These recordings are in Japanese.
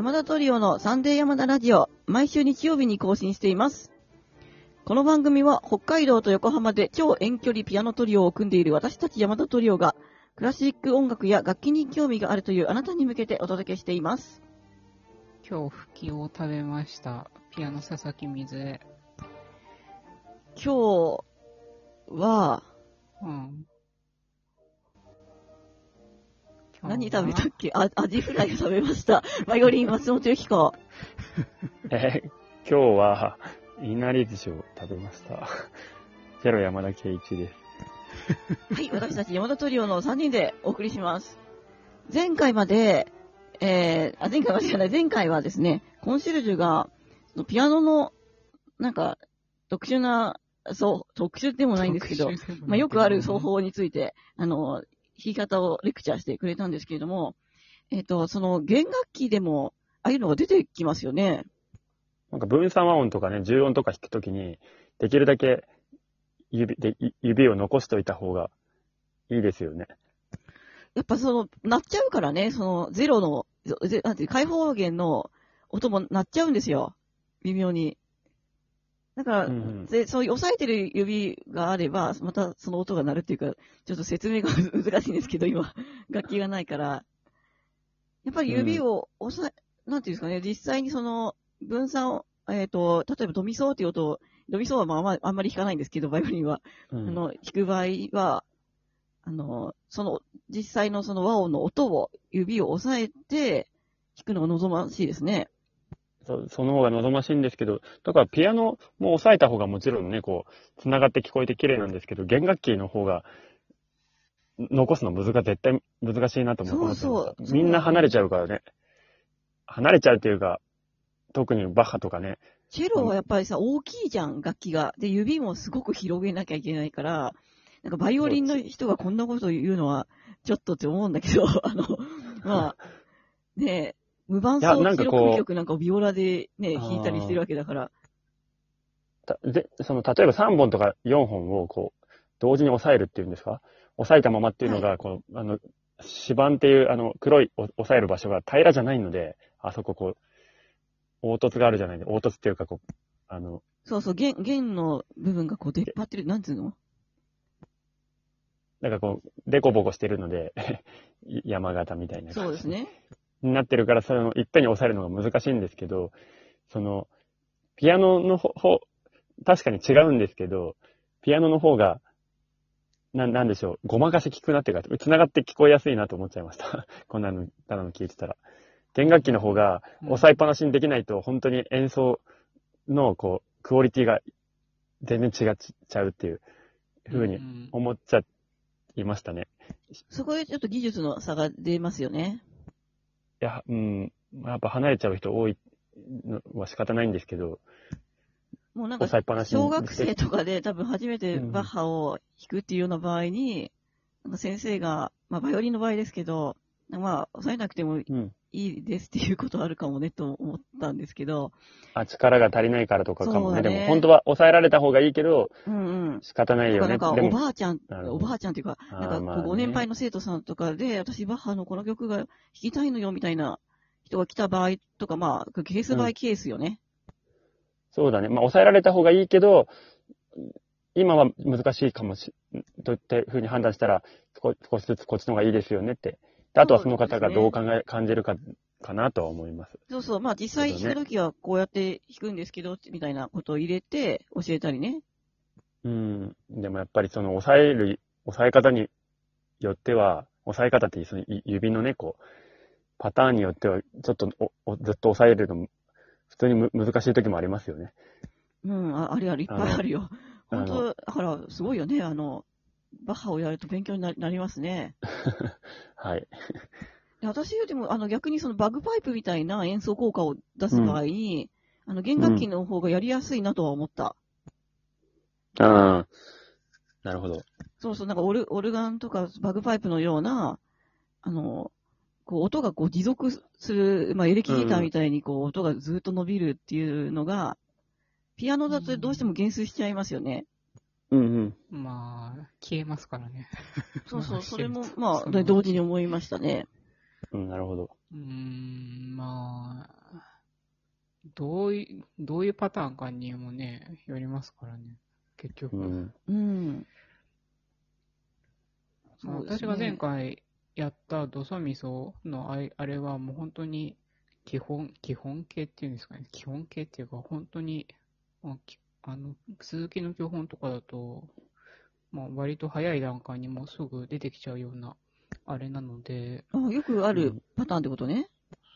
山田トリオのサンデー山田ラジオ、毎週日曜日に更新しています。この番組は北海道と横浜で超遠距離ピアノトリオを組んでいる私たち山田トリオが、クラシック音楽や楽器に興味があるというあなたに向けてお届けしています。今日、吹きを食べました。ピアノ佐々木水江。今日は、うん。何食べたっけ？あ、アジフライを食べました。バイオリン松本由紀子。えー今日は、いなり寿司を食べました。ゼロ山田圭一です。はい、私たち山田トリオの3人でお送りします。前回まで、えー、あ、前回までじゃない、前回はですね、コンシェルジュが、ピアノの、なんか、特殊な、そう、特殊でもないんですけど、まあ、よくある奏法について、あの、弾き方をレクチャーしてくれたんですけれども、えっ、と、その弦楽器でも、ああいうのが出てきますよね。なんか分散和音とかね、重音とか弾くときに、できるだけ指でい指を残しといた方がいいですよね。やっぱその、鳴っちゃうからね、その、ゼロの、ぜなんていう、開放弦の音も鳴っちゃうんですよ。微妙に。だから、うんうんで、そういう押さえてる指があれば、またその音が鳴るっていうか、ちょっと説明が 難しいんですけど、今、楽器がないから。やっぱり指を押さえ、なんていうんですかね、実際にその、分散を、えっ、と、例えばドミソーっていう音を、ドミソーはまあまあんまり弾かないんですけど、バイオリンは。うんあの、弾く場合は、あの、その、実際のその和音の音を、指を押さえて、弾くのが望ましいですね。そその方が望ましいんですけど、だからピアノも押さえた方がもちろんね、こう、繋がって聞こえて綺麗なんですけど、弦楽器の方が、残すの難が絶対難しいなと思ってそうそうみんな離れちゃうからね。離れちゃうっていうか、特にバッハとかね。チェロはやっぱりさ、大きいじゃん、楽器が。で、指もすごく広げなきゃいけないから、なんかバイオリンの人がこんなこと言うのは、ちょっとって思うんだけど、あの、まあ、ねえ、無伴いや奏記なんかこう録曲なんかをビオラでね、あー弾いたりしてるわけだから。たで、その、例えば3本とか4本をこう、同時に押さえるっていうんですか？押さえたままっていうのが、こう、あの、指板っていう、あの、黒いお押さえる場所が平らじゃないので、あそここう、凹凸があるじゃないで、凹凸っていうかこう、あの、そうそう、弦、弦の部分がこう出っ張ってる、なんつうの？なんかこう、デコボコしてるので、山形みたいな感じ。そうですね。になってるから、その、いっぺんに押さえるのが難しいんですけど、その、ピアノの方、方確かに違うんですけど、ピアノの方が、な、なんでしょう、ごまかし聞くなっていうか、繋がって聞こえやすいなと思っちゃいました。こんなの、ただの聞いてたら。弦楽器の方が、押さえっぱなしにできないと、本当に演奏の、こう、クオリティが全然違っちゃうっていう風にうん思っちゃいましたね。そこでちょっと技術の差が出ますよね。いや、うん、やっぱ離れちゃう人多いのは仕方ないんですけど、もうなんか小学生とかで多分初めてうんバッハを弾くっていうような場合に、なんか先生が、まあバイオリンの場合ですけど、まあ押さえなくてもいうん。いですっていうことあるかもねと思ったんですけど、あ、力が足りないからとかかもね。ねでも本当は抑えられた方がいいけど、うんうん。仕方ないよね。なんかおばあちゃん、おばあちゃんっていうか、なんかご年配の生徒さんとかで、私バッハのこの曲が弾きたいのよみたいな人が来た場合とか、まあケースバイケースよね。そうだね。まあ抑えられた方がいいけど、今は難しいかもし、といってふうに判断したら、少少しずつこっちの方がいいですよねって。であとはその方がどう考え、感じるか、かなとは思います。そうそう、まあ実際弾くときはこうやって弾くんですけど、みたいなことを入れて教えたりね。うん。でもやっぱりその抑える、抑え方によっては、抑え方ってそのい指のね、こう、パターンによっては、ちょっとおおずっと抑えるの、普通にむ難しい時もありますよね。うん、ああるある、いっぱいあるよ。本当、だからすごいよね、あの、バッハをやると勉強にななりますね。はい。で私よりも、あの、逆にそのバグパイプみたいな演奏効果を出す場合に、あの、弦楽器の方がやりやすいなとは思った。ああ。なるほど。そうそう、なんかオルオルガンとかバグパイプのような、あの、こう、音がこう持続する、まあ、エレキギターみたいにこう、音がずっと伸びるっていうのが、ピアノだとどうしても減衰しちゃいますよね。うんうん。まあ、消えますからね。そうそう、まあそれも まあ、同時に思いましたね。うん、なるほど。うーん、まあ、どうい、どういうパターンかにもね、よりますからね、結局。うん。うん。まあ私が前回やったドソミソのあれあれはもう本当に基本、基本形っていうんですかね。基本形っていうか本当に、まあ、きあの、続きの基本とかだと、まあ割と早い段階にもうすぐ出てきちゃうようなあれなので、あよくあるパターンってことね。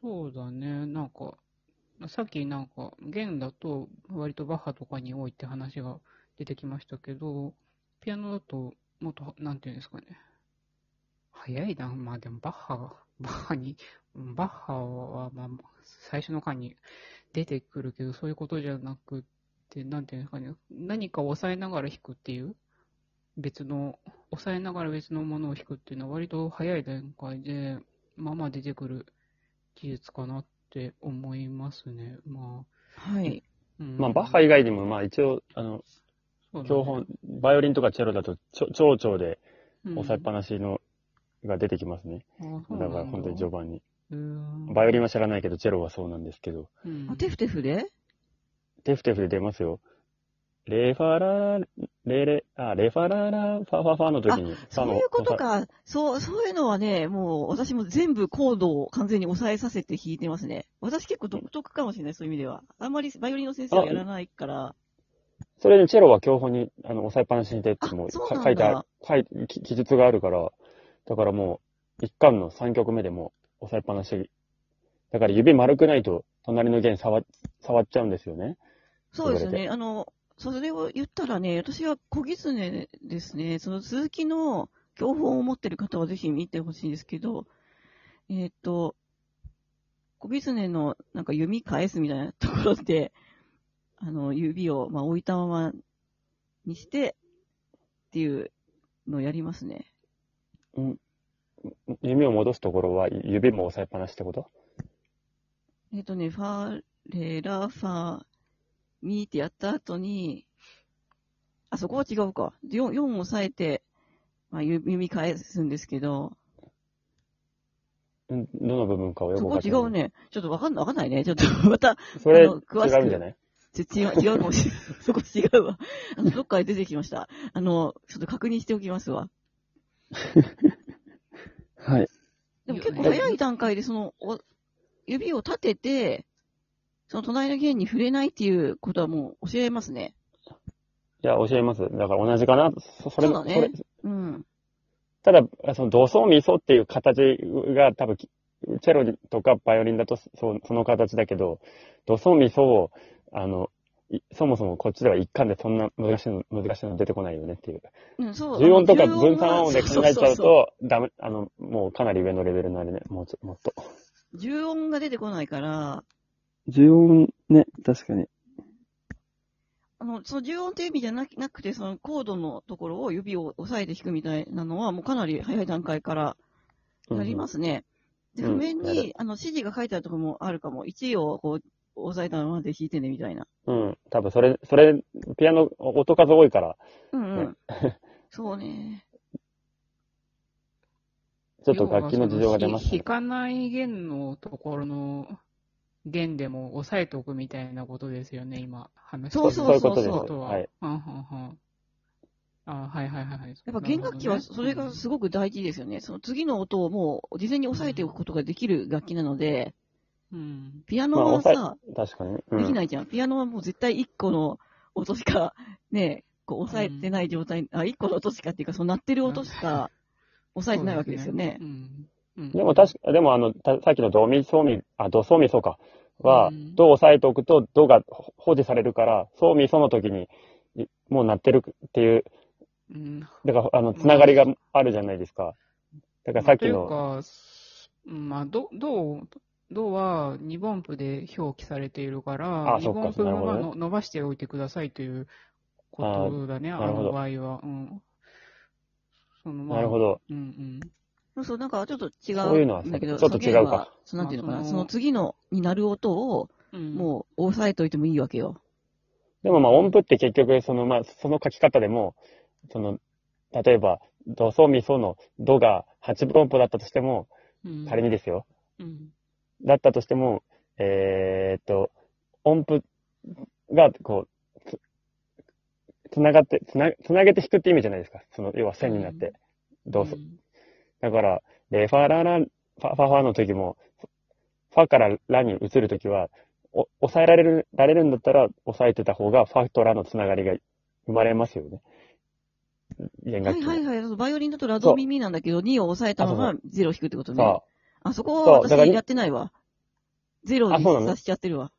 そうだね、なんか、さっきなんか、弦だと割とバッハとかに多いって話が出てきましたけど、ピアノだともっと、なんていうんですかね。早いな、まあでもバッハが、バッハに、バッハはまあ最初の間に出てくるけど、そういうことじゃなくて、なんていうんですかね、何かを抑えながら弾くっていう、別の、抑えながら別のものを弾くっていうのは割と早い段階で、まあまあ出てくる技術かなって思いますね。まはい。あ、うん。まあ、バッハ以外にも、まあ一応、あの、そうだね。教本、バイオリンとかチェロだと、ちょ長調でうん。押さえっぱなしの、が出てきますね。だ。から本当に序盤に。バイオリンは知らないけど、チェロはそうなんですけど、うん。あテフテフで？テフテフで出ますよ。レファラ、レレ、あ、レファララ、ファファファの時に、そういうことか。そう、そういうのはね、もう私も全部コードを完全に抑えさせて弾いてますね。私結構独特かもしれない、そういう意味では。あんまりバイオリンの先生はやらないから。それにチェロは教本に、あの、押さえっぱなしに出っても書いてある、記述があるから、だからもう、一巻の3曲目でも押さえっぱなし。だから指丸くないと、隣の弦触っ、触っちゃうんですよね。そうですね。あの、それを言ったらね、私は小狐ですね。その続きの教本を持ってる方はぜひ見てほしいんですけど、えーっと、小狐のなんか弓返すみたいなところで、あの、指を、まあ、置いたままにして、っていうのをやりますね。弓を戻すところは、指も押さえっぱなしってこと？えーっとね、ファ、レ、ラ、ファ、ミーってやった後に、あ、そこは違うか。4、4を押さえて、まあ、指弓返すんですけど、うんどの部分かをよくそこわかってない違う。ね。ちょっとわかんない、わかんないね。ちょっと また、それ、あの詳しく違うんじゃない？違う、違うかもしれない。そこ違うわ。あの、どっかで出てきました。あの、ちょっと確認しておきますわ。はい。でも結構早い段階で、その、お指を立てて、その隣の弦に触れないっていうことはもう教えますね。いや、教えます。だから同じかな。そそれ、そうだねそれうん。ただ、その、ドソミソっていう形が多分、チェロとかバイオリンだとそその形だけど、ドソミソを、あの、いそもそもこっちでは一貫でそんな難しいの、難しいの出てこないよねっていう。うん、そう。重音とか分散音で考えちゃうそそそと、ダメ、あの、もうかなり上のレベルになるね。もうちょ、もっと。重音が出てこないから、重音ね、確かに。あの、その重音っていう意味じゃななくて、そのコードのところを指を押さえて弾くみたいなのは、もうかなり早い段階からやりますね。で、うん譜面やに、あの、指示が書いてあるところもあるかも。1位をこう、押さえたままで弾いてね、みたいな。うん。多分それ、それ、ピアノ、音数多いから、うんうん。そうね。ちょっと楽器の事情が出ますね弾。かない弦のところの弦でも押さえておくみたいなことですよね、今話してるそうそうそうそうそういうことは。はいはんはんはんあはいはいはいはい。やっぱ弦楽器はそれがすごく大事ですよね。その次の音をもう事前に押さえておくことができる楽器なので、うん。ピアノまあ、は抑さ、え、確かに。うんできないじゃん。ピアノはもう絶対1個の音しか、ね、こう押さえてない状態、あ、1個の音しかっていうか、その鳴ってる音しか押さえてないわけですよね。うん。うんでも確か、でもあの、たさっきのドミソミ、あ、ドソミソか。はうん、ドを押さえておくと、ドが保持されるから、ソミソの時に、いもう鳴ってるっていう、うん。だから、あの、つながりがあるじゃないですか。だからさっきの、まあというか、うんまあ、ど、どう、どは2分音符で表記されているから、2あそっか分音符なるほどねはの伸ばしておいてくださいということだね、あの場合は。うん。そのまあなるほど。うんうん。そうそう、なんかちょっと違そういうのはうんだけど、ちょっと違うかそのなんていうのかな、まあそのその次のになる音を、うん、もう押さえといてもいいわけよ。でもまあ音符って結局、そのまあ、その書き方でも、その、例えば、ドソミソのドが8分音符だったとしても、うん、仮にですよ。うん。だったとしても、えーっと、音符が、こう、つ、つながって、つな、つなげて弾くって意味じゃないですか。その、要は線になって、どうぞ。んだから、レファララ、ファファファの時も、ファからラに移る時は、お抑えられる、られるんだったら、抑えてた方が、ファとラのつながりが生まれますよね。弦は楽器も。いはいはい。バイオリンだとラド耳なんだけど、2を抑えたまま0を弾くってことね。さあ、そこは私やってないわ。0にさしちゃってるわ。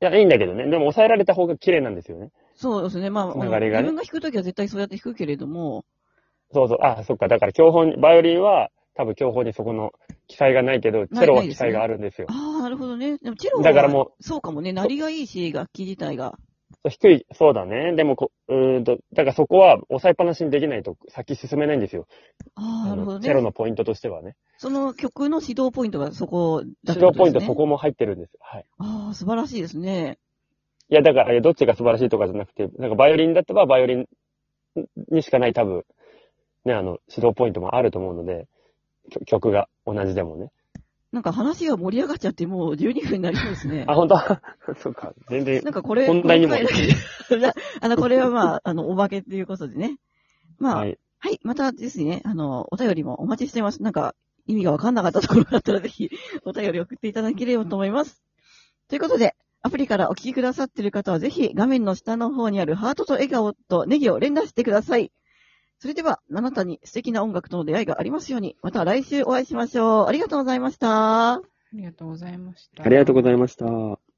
いや、いいんだけどね。でも抑えられた方が綺麗なんですよね。そうですね。まあ、つながりがね自分が弾くときは絶対そうやって弾くけれども、そうそう。あ、そっか。だから、教法に、バイオリンは、多分教法にそこの記載がないけど、チェロは記載があるんですよ。ああ、なるほどね。でもチェロは、だからもそうかもね。鳴りがいいし、楽器自体が。低い、そうだね。でもこ、うーんと、だからそこは抑えっぱなしにできないと先進めないんですよ。ああ、なるほどチェロね。のポイントとしてはね。その曲の指導ポイントがそこだ指導ポイントそそこも入ってるんです。はい。ああ、素晴らしいですね。いや、だから、どっちが素晴らしいとかじゃなくて、なんかバイオリンだったらバイオリンにしかない多分、ね、あの、指導ポイントもあると思うので、曲が同じでもね。なんか話が盛り上がっちゃってもう12分になりそうですね。あ、本当？そうか。全然な。んかこれ、本題にもあ あの、これはまあ、あの、おまけっていうことでね。まあ、ははい、い。またですね、あの、お便りもお待ちしてます。なんか、意味がわかんなかったところがあったらぜひ、お便り送っていただければと思います。ということで、アプリからお聞きくださっている方はぜひ画面の下の方にあるハートと笑顔とネギを連打してください。それでは、あなたに素敵な音楽との出会いがありますように、また来週お会いしましょう。ありがとうございました。ありがとうございました。ありがとうございました。